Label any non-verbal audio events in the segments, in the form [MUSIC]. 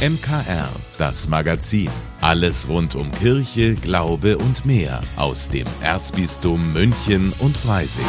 MKR, das Magazin. Alles rund um Kirche, Glaube und mehr aus dem Erzbistum München und Freising.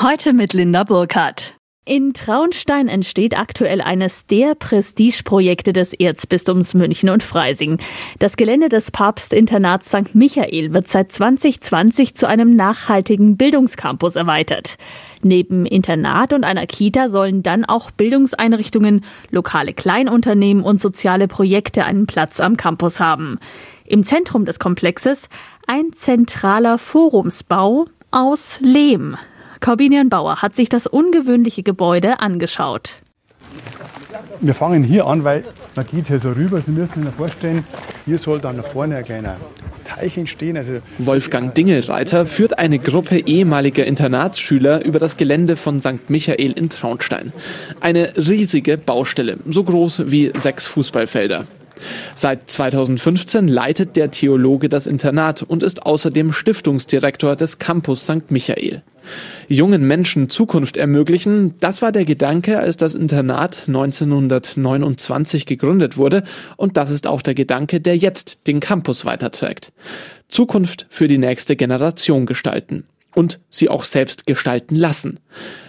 Heute mit Linda Burkhardt. In Traunstein entsteht aktuell eines der Prestigeprojekte des Erzbistums München und Freising. Das Gelände des Papstinternats St. Michael wird seit 2020 zu einem nachhaltigen Bildungscampus erweitert. Neben Internat und einer Kita sollen dann auch Bildungseinrichtungen, lokale Kleinunternehmen und soziale Projekte einen Platz am Campus haben. Im Zentrum des Komplexes ein zentraler Forumsbau aus Lehm. Corbinian Bauer hat sich das ungewöhnliche Gebäude angeschaut. Wir fangen hier an, weil man geht hier so rüber. Sie müssen sich vorstellen, hier soll dann nach vorne ein kleiner Teich entstehen. Also Wolfgang Dingelreiter führt eine Gruppe ehemaliger Internatsschüler über das Gelände von St. Michael in Traunstein. Eine riesige Baustelle, so groß wie sechs Fußballfelder. Seit 2015 leitet der Theologe das Internat und ist außerdem Stiftungsdirektor des Campus St. Michael. Jungen Menschen Zukunft ermöglichen, das war der Gedanke, als das Internat 1929 gegründet wurde und das ist auch der Gedanke, der jetzt den Campus weiterträgt. Zukunft für die nächste Generation gestalten und sie auch selbst gestalten lassen.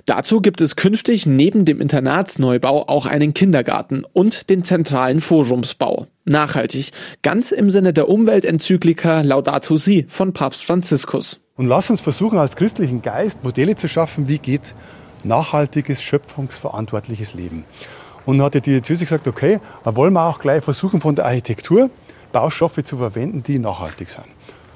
Dazu gibt es künftig neben dem Internatsneubau auch einen Kindergarten und den zentralen Forumsbau. Nachhaltig, ganz im Sinne der Umweltenzyklika Laudato Si von Papst Franziskus. Und lass uns versuchen, als christlichen Geist Modelle zu schaffen, wie geht nachhaltiges, schöpfungsverantwortliches Leben. Und dann hat die Diözese gesagt, okay, dann wollen wir auch gleich versuchen, von der Architektur Baustoffe zu verwenden, die nachhaltig sind.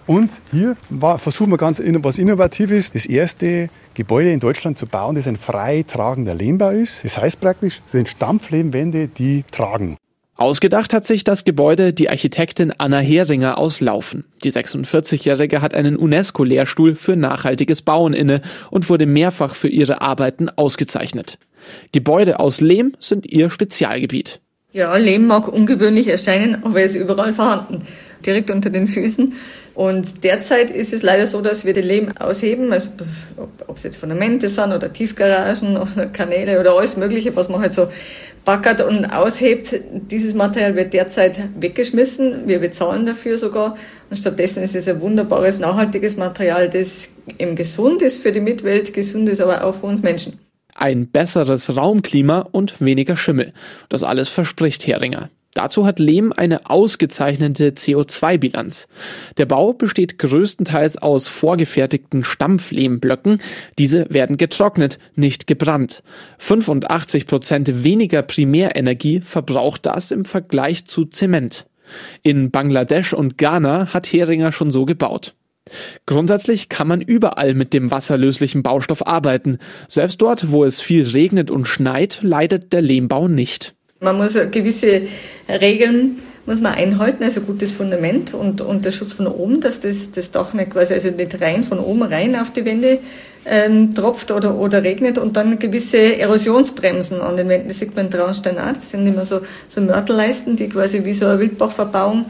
Und hier war, versuchen wir ganz was Innovatives, das erste Gebäude in Deutschland zu bauen, das ein frei tragender Lehmbau ist. Das heißt praktisch, es sind Stampflehmwände, die tragen. Ausgedacht hat sich das Gebäude die Architektin Anna Heringer aus Laufen. Die 46-Jährige hat einen UNESCO-Lehrstuhl für nachhaltiges Bauen inne und wurde mehrfach für ihre Arbeiten ausgezeichnet. Gebäude aus Lehm sind ihr Spezialgebiet. Ja, Lehm mag ungewöhnlich erscheinen, aber er ist überall vorhanden. Direkt unter den Füßen und derzeit ist es leider so, dass wir den Lehm ausheben, also ob es jetzt Fundamente sind oder Tiefgaragen oder Kanäle oder alles Mögliche, was man halt so backert und aushebt. Dieses Material wird derzeit weggeschmissen. Wir bezahlen dafür sogar. Und stattdessen ist es ein wunderbares, nachhaltiges Material, das eben gesund ist für die Mitwelt, gesund ist aber auch für uns Menschen. Ein besseres Raumklima und weniger Schimmel. Das alles verspricht Heringer. Dazu hat Lehm eine ausgezeichnete CO2-Bilanz. Der Bau besteht größtenteils aus vorgefertigten Stampflehmblöcken. Diese werden getrocknet, nicht gebrannt. 85 Prozent weniger Primärenergie verbraucht das im Vergleich zu Zement. In Bangladesch und Ghana hat Heringer schon so gebaut. Grundsätzlich kann man überall mit dem wasserlöslichen Baustoff arbeiten. Selbst dort, wo es viel regnet und schneit, leidet der Lehmbau nicht. Man muss gewisse Regeln muss man einhalten, also gutes Fundament und, und der Schutz von oben, dass das, das Dach nicht quasi, also nicht rein von oben rein auf die Wände ähm, tropft oder, oder regnet und dann gewisse Erosionsbremsen an den Wänden. Das sieht man in Traunstein auch. Das sind immer so, so Mörtelleisten, die quasi wie so eine Wildbachverbauung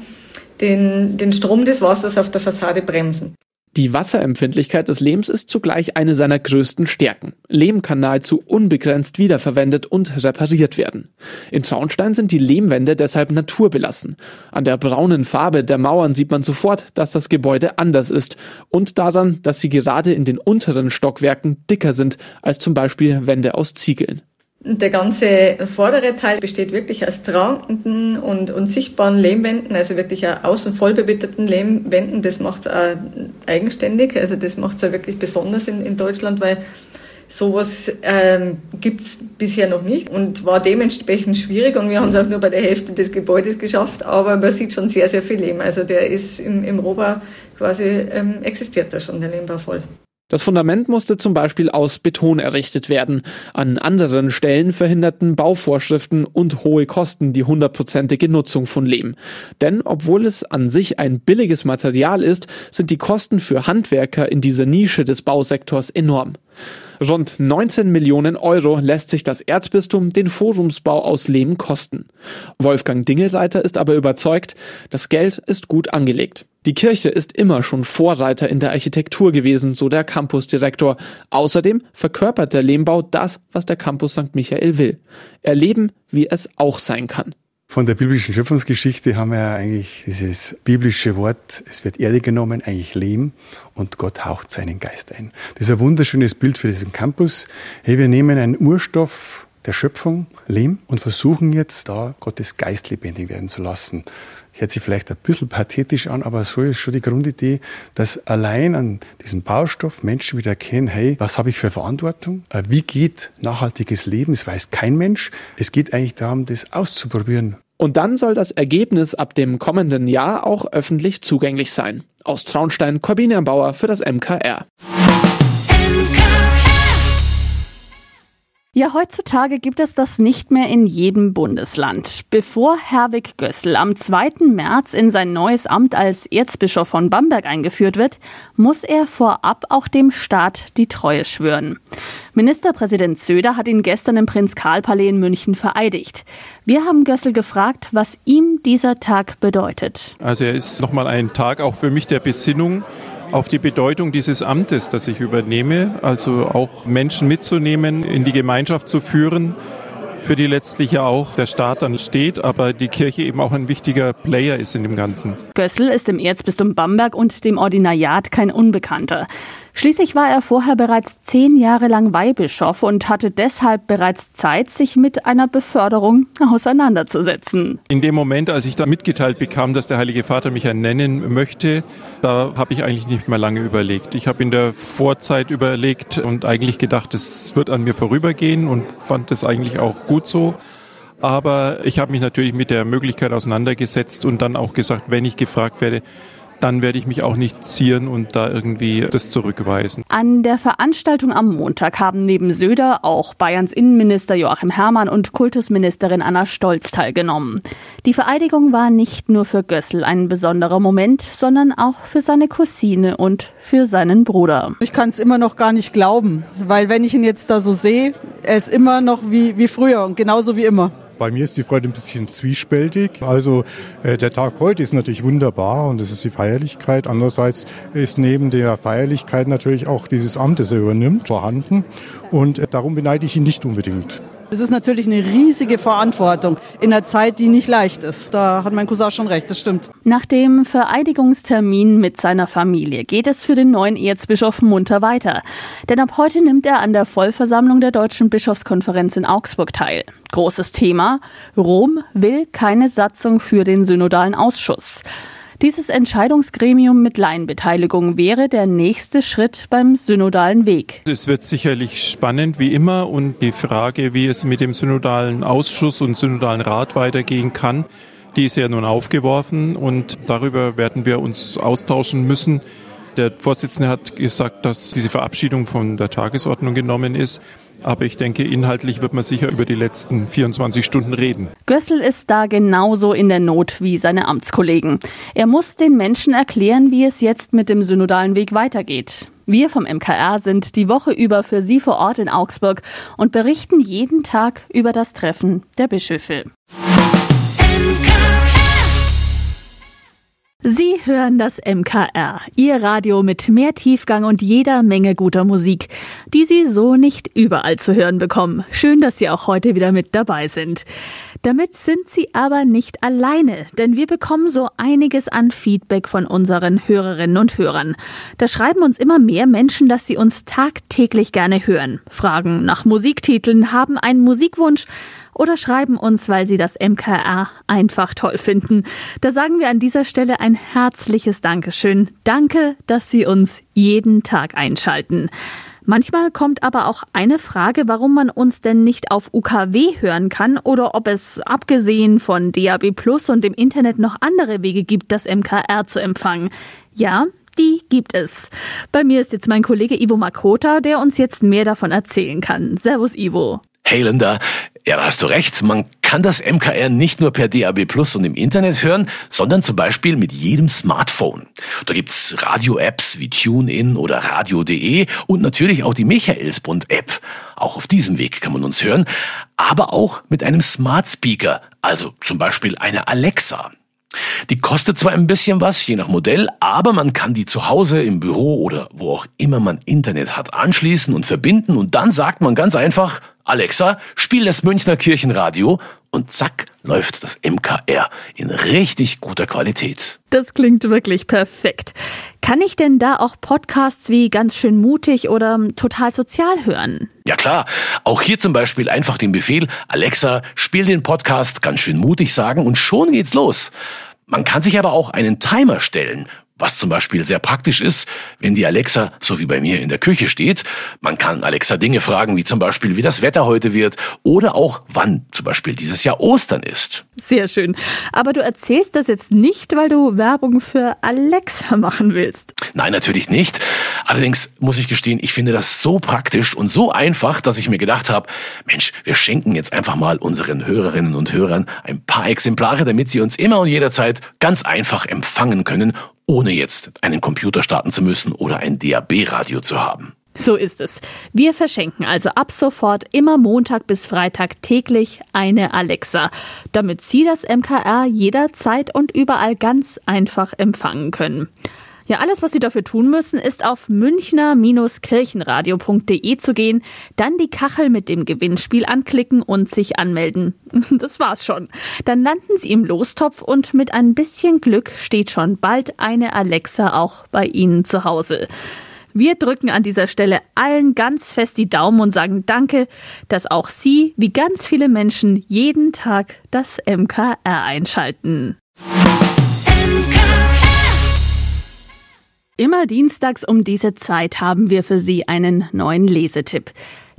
den, den Strom des Wassers auf der Fassade bremsen. Die Wasserempfindlichkeit des Lehms ist zugleich eine seiner größten Stärken. Lehm kann nahezu unbegrenzt wiederverwendet und repariert werden. In Traunstein sind die Lehmwände deshalb naturbelassen. An der braunen Farbe der Mauern sieht man sofort, dass das Gebäude anders ist und daran, dass sie gerade in den unteren Stockwerken dicker sind als zum Beispiel Wände aus Ziegeln. Der ganze vordere Teil besteht wirklich aus tragenden und, und sichtbaren Lehmwänden, also wirklich außen voll bewitterten Lehmwänden. Das macht es auch eigenständig, also das macht es auch wirklich besonders in, in Deutschland, weil sowas ähm, gibt es bisher noch nicht und war dementsprechend schwierig und wir haben es auch nur bei der Hälfte des Gebäudes geschafft, aber man sieht schon sehr, sehr viel Lehm. Also der ist im, im Rohbau quasi, ähm, existiert da schon, der Lehmbau voll. Das Fundament musste zum Beispiel aus Beton errichtet werden. An anderen Stellen verhinderten Bauvorschriften und hohe Kosten die hundertprozentige Nutzung von Lehm. Denn obwohl es an sich ein billiges Material ist, sind die Kosten für Handwerker in dieser Nische des Bausektors enorm. Rund 19 Millionen Euro lässt sich das Erzbistum den Forumsbau aus Lehm kosten. Wolfgang Dingelreiter ist aber überzeugt, das Geld ist gut angelegt. Die Kirche ist immer schon Vorreiter in der Architektur gewesen, so der Campusdirektor. Außerdem verkörpert der Lehmbau das, was der Campus St. Michael will. Erleben, wie es auch sein kann. Von der biblischen Schöpfungsgeschichte haben wir ja eigentlich dieses biblische Wort, es wird Erde genommen, eigentlich Lehm und Gott haucht seinen Geist ein. Das ist ein wunderschönes Bild für diesen Campus. Hey, wir nehmen einen Urstoff der Schöpfung, Lehm, und versuchen jetzt da Gottes Geist lebendig werden zu lassen. Hört sich vielleicht ein bisschen pathetisch an, aber so ist schon die Grundidee, dass allein an diesem Baustoff Menschen wieder erkennen, hey, was habe ich für Verantwortung? Äh, wie geht nachhaltiges Leben? Es weiß kein Mensch. Es geht eigentlich darum, das auszuprobieren. Und dann soll das Ergebnis ab dem kommenden Jahr auch öffentlich zugänglich sein. Aus Traunstein, Corbinian Bauer für das MKR. Ja, heutzutage gibt es das nicht mehr in jedem Bundesland. Bevor Herwig Gössel am 2. März in sein neues Amt als Erzbischof von Bamberg eingeführt wird, muss er vorab auch dem Staat die Treue schwören. Ministerpräsident Söder hat ihn gestern im Prinz-Karl-Palais in München vereidigt. Wir haben Gössel gefragt, was ihm dieser Tag bedeutet. Also er ist nochmal ein Tag auch für mich der Besinnung auf die Bedeutung dieses Amtes, das ich übernehme, also auch Menschen mitzunehmen, in die Gemeinschaft zu führen, für die letztlich ja auch der Staat dann steht, aber die Kirche eben auch ein wichtiger Player ist in dem Ganzen. Gössel ist im Erzbistum Bamberg und dem Ordinariat kein Unbekannter. Schließlich war er vorher bereits zehn Jahre lang Weihbischof und hatte deshalb bereits Zeit, sich mit einer Beförderung auseinanderzusetzen. In dem Moment, als ich da mitgeteilt bekam, dass der Heilige Vater mich ernennen möchte, da habe ich eigentlich nicht mehr lange überlegt. Ich habe in der Vorzeit überlegt und eigentlich gedacht, es wird an mir vorübergehen und fand es eigentlich auch gut so. Aber ich habe mich natürlich mit der Möglichkeit auseinandergesetzt und dann auch gesagt, wenn ich gefragt werde, dann werde ich mich auch nicht zieren und da irgendwie das zurückweisen. An der Veranstaltung am Montag haben neben Söder auch Bayerns Innenminister Joachim Herrmann und Kultusministerin Anna Stolz teilgenommen. Die Vereidigung war nicht nur für Gössel ein besonderer Moment, sondern auch für seine Cousine und für seinen Bruder. Ich kann es immer noch gar nicht glauben, weil wenn ich ihn jetzt da so sehe, er ist immer noch wie, wie früher und genauso wie immer. Bei mir ist die Freude ein bisschen zwiespältig. Also äh, der Tag heute ist natürlich wunderbar und es ist die Feierlichkeit. Andererseits ist neben der Feierlichkeit natürlich auch dieses Amt, das er übernimmt, vorhanden. Und äh, darum beneide ich ihn nicht unbedingt. Es ist natürlich eine riesige Verantwortung in einer Zeit, die nicht leicht ist. Da hat mein Cousin schon recht, das stimmt. Nach dem Vereidigungstermin mit seiner Familie geht es für den neuen Erzbischof munter weiter. Denn ab heute nimmt er an der Vollversammlung der Deutschen Bischofskonferenz in Augsburg teil. Großes Thema. Rom will keine Satzung für den synodalen Ausschuss. Dieses Entscheidungsgremium mit Laienbeteiligung wäre der nächste Schritt beim synodalen Weg. Es wird sicherlich spannend wie immer und die Frage, wie es mit dem synodalen Ausschuss und synodalen Rat weitergehen kann, die ist ja nun aufgeworfen und darüber werden wir uns austauschen müssen. Der Vorsitzende hat gesagt, dass diese Verabschiedung von der Tagesordnung genommen ist. Aber ich denke, inhaltlich wird man sicher über die letzten 24 Stunden reden. Gössel ist da genauso in der Not wie seine Amtskollegen. Er muss den Menschen erklären, wie es jetzt mit dem synodalen Weg weitergeht. Wir vom MKR sind die Woche über für Sie vor Ort in Augsburg und berichten jeden Tag über das Treffen der Bischöfe. Sie hören das MKR, Ihr Radio mit mehr Tiefgang und jeder Menge guter Musik, die Sie so nicht überall zu hören bekommen. Schön, dass Sie auch heute wieder mit dabei sind. Damit sind Sie aber nicht alleine, denn wir bekommen so einiges an Feedback von unseren Hörerinnen und Hörern. Da schreiben uns immer mehr Menschen, dass sie uns tagtäglich gerne hören, fragen nach Musiktiteln, haben einen Musikwunsch, oder schreiben uns, weil sie das MKR einfach toll finden. Da sagen wir an dieser Stelle ein herzliches Dankeschön. Danke, dass Sie uns jeden Tag einschalten. Manchmal kommt aber auch eine Frage, warum man uns denn nicht auf UKW hören kann oder ob es abgesehen von DAB Plus und dem Internet noch andere Wege gibt, das MKR zu empfangen. Ja, die gibt es. Bei mir ist jetzt mein Kollege Ivo Makota, der uns jetzt mehr davon erzählen kann. Servus Ivo. Hey Linda, ja, da hast du recht. Man kann das MKR nicht nur per DAB Plus und im Internet hören, sondern zum Beispiel mit jedem Smartphone. Da gibt's Radio-Apps wie TuneIn oder Radio.de und natürlich auch die Michaelsbund-App. Auch auf diesem Weg kann man uns hören, aber auch mit einem Smart Speaker, also zum Beispiel eine Alexa. Die kostet zwar ein bisschen was, je nach Modell, aber man kann die zu Hause, im Büro oder wo auch immer man Internet hat, anschließen und verbinden und dann sagt man ganz einfach, Alexa, spiel das Münchner Kirchenradio und zack läuft das MKR in richtig guter Qualität. Das klingt wirklich perfekt. Kann ich denn da auch Podcasts wie ganz schön mutig oder total sozial hören? Ja klar, auch hier zum Beispiel einfach den Befehl, Alexa, spiel den Podcast ganz schön mutig sagen und schon geht's los. Man kann sich aber auch einen Timer stellen was zum Beispiel sehr praktisch ist, wenn die Alexa so wie bei mir in der Küche steht. Man kann Alexa Dinge fragen, wie zum Beispiel, wie das Wetter heute wird oder auch, wann zum Beispiel dieses Jahr Ostern ist. Sehr schön. Aber du erzählst das jetzt nicht, weil du Werbung für Alexa machen willst. Nein, natürlich nicht. Allerdings muss ich gestehen, ich finde das so praktisch und so einfach, dass ich mir gedacht habe, Mensch, wir schenken jetzt einfach mal unseren Hörerinnen und Hörern ein paar Exemplare, damit sie uns immer und jederzeit ganz einfach empfangen können ohne jetzt einen Computer starten zu müssen oder ein DAB-Radio zu haben. So ist es. Wir verschenken also ab sofort immer Montag bis Freitag täglich eine Alexa, damit Sie das MKR jederzeit und überall ganz einfach empfangen können. Ja, alles, was Sie dafür tun müssen, ist auf münchner-kirchenradio.de zu gehen, dann die Kachel mit dem Gewinnspiel anklicken und sich anmelden. [LAUGHS] Das war's schon. Dann landen Sie im Lostopf und mit ein bisschen Glück steht schon bald eine Alexa auch bei Ihnen zu Hause. Wir drücken an dieser Stelle allen ganz fest die Daumen und sagen Danke, dass auch Sie, wie ganz viele Menschen, jeden Tag das MKR einschalten. Immer dienstags um diese Zeit haben wir für Sie einen neuen Lesetipp.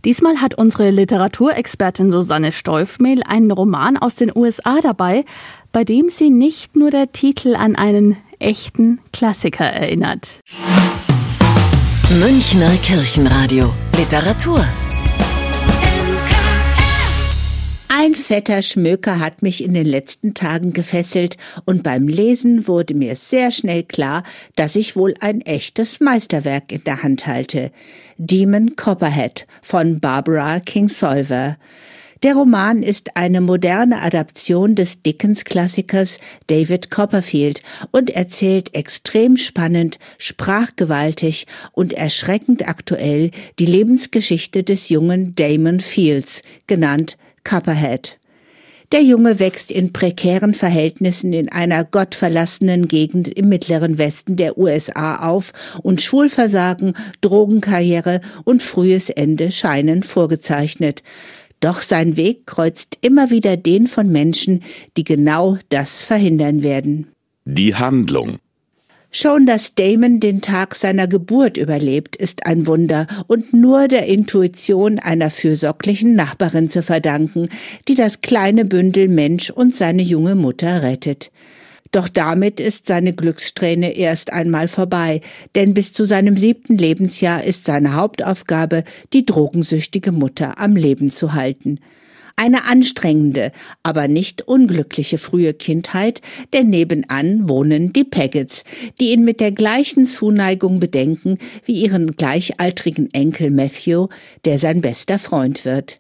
Diesmal hat unsere Literaturexpertin Susanne Steufmehl einen Roman aus den USA dabei, bei dem sie nicht nur der Titel an einen echten Klassiker erinnert. Münchner Kirchenradio Literatur Ein fetter Schmöker hat mich in den letzten Tagen gefesselt und beim Lesen wurde mir sehr schnell klar, dass ich wohl ein echtes Meisterwerk in der Hand halte. Demon Copperhead von Barbara Kingsolver. Der Roman ist eine moderne Adaption des Dickens-Klassikers David Copperfield und erzählt extrem spannend, sprachgewaltig und erschreckend aktuell die Lebensgeschichte des jungen Damon Fields, genannt Copperhead. Der Junge wächst in prekären Verhältnissen in einer gottverlassenen Gegend im mittleren Westen der USA auf und Schulversagen, Drogenkarriere und frühes Ende scheinen vorgezeichnet. Doch sein Weg kreuzt immer wieder den von Menschen, die genau das verhindern werden. Die Handlung Schon, dass Damon den Tag seiner Geburt überlebt, ist ein Wunder und nur der Intuition einer fürsorglichen Nachbarin zu verdanken, die das kleine Bündel Mensch und seine junge Mutter rettet. Doch damit ist seine Glückssträhne erst einmal vorbei, denn bis zu seinem siebten Lebensjahr ist seine Hauptaufgabe, die drogensüchtige Mutter am Leben zu halten. Eine anstrengende, aber nicht unglückliche frühe Kindheit, denn nebenan wohnen die Paggets, die ihn mit der gleichen Zuneigung bedenken wie ihren gleichaltrigen Enkel Matthew, der sein bester Freund wird.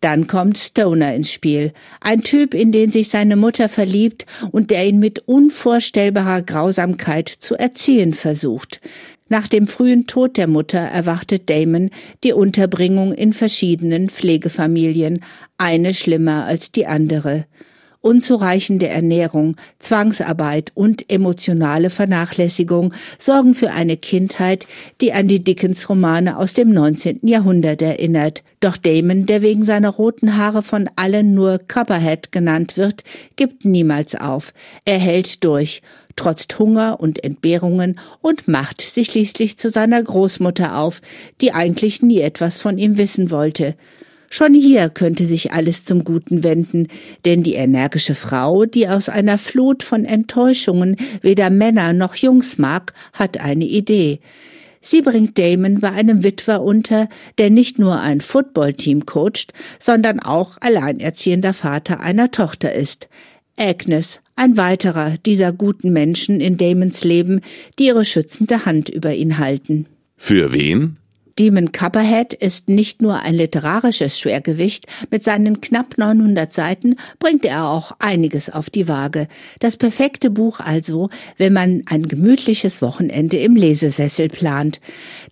Dann kommt Stoner ins Spiel, ein Typ, in den sich seine Mutter verliebt und der ihn mit unvorstellbarer Grausamkeit zu erziehen versucht. Nach dem frühen Tod der Mutter erwartet Damon die Unterbringung in verschiedenen Pflegefamilien, eine schlimmer als die andere. Unzureichende Ernährung, Zwangsarbeit und emotionale Vernachlässigung sorgen für eine Kindheit, die an die Dickens-Romane aus dem 19. Jahrhundert erinnert. Doch Damon, der wegen seiner roten Haare von allen nur Copperhead genannt wird, gibt niemals auf. Er hält durch trotzt Hunger und Entbehrungen und macht sich schließlich zu seiner Großmutter auf, die eigentlich nie etwas von ihm wissen wollte. Schon hier könnte sich alles zum Guten wenden, denn die energische Frau, die aus einer Flut von Enttäuschungen weder Männer noch Jungs mag, hat eine Idee. Sie bringt Damon bei einem Witwer unter, der nicht nur ein Footballteam coacht, sondern auch alleinerziehender Vater einer Tochter ist. Agnes, ein weiterer dieser guten Menschen in Damons Leben, die ihre schützende Hand über ihn halten. Für wen? Demon Copperhead ist nicht nur ein literarisches Schwergewicht, mit seinen knapp 900 Seiten bringt er auch einiges auf die Waage. Das perfekte Buch also, wenn man ein gemütliches Wochenende im Lesesessel plant.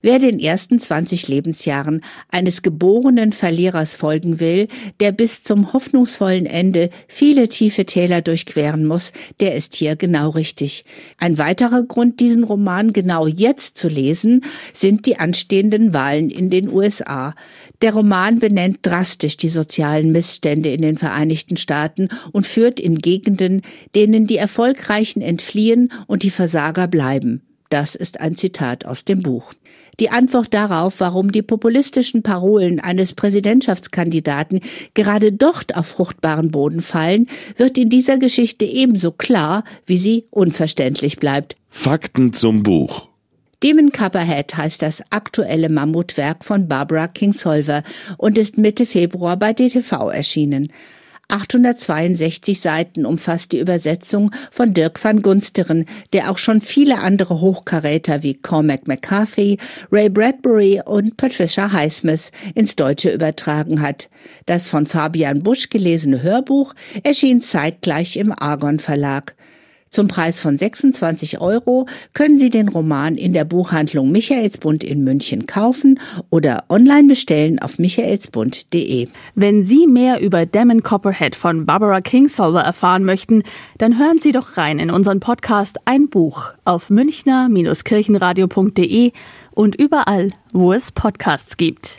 Wer den ersten 20 Lebensjahren eines geborenen Verlierers folgen will, der bis zum hoffnungsvollen Ende viele tiefe Täler durchqueren muss, der ist hier genau richtig. Ein weiterer Grund, diesen Roman genau jetzt zu lesen, sind die anstehenden Wahlen in den USA. Der Roman benennt drastisch die sozialen Missstände in den Vereinigten Staaten und führt in Gegenden, denen die Erfolgreichen entfliehen und die Versager bleiben. Das ist ein Zitat aus dem Buch. Die Antwort darauf, warum die populistischen Parolen eines Präsidentschaftskandidaten gerade dort auf fruchtbaren Boden fallen, wird in dieser Geschichte ebenso klar, wie sie unverständlich bleibt. Fakten zum Buch. Demon Copperhead heißt das aktuelle Mammutwerk von Barbara Kingsolver und ist Mitte Februar bei DTV erschienen. 862 Seiten umfasst die Übersetzung von Dirk van Gunsteren, der auch schon viele andere Hochkaräter wie Cormac McCarthy, Ray Bradbury und Patricia Highsmith ins Deutsche übertragen hat. Das von Fabian Busch gelesene Hörbuch erschien zeitgleich im Argon Verlag. Zum Preis von 26 Euro können Sie den Roman in der Buchhandlung Michaelsbund in München kaufen oder online bestellen auf michaelsbund.de. Wenn Sie mehr über Damon Copperhead von Barbara Kingsolver erfahren möchten, dann hören Sie doch rein in unseren Podcast Ein Buch auf münchner-kirchenradio.de und überall, wo es Podcasts gibt.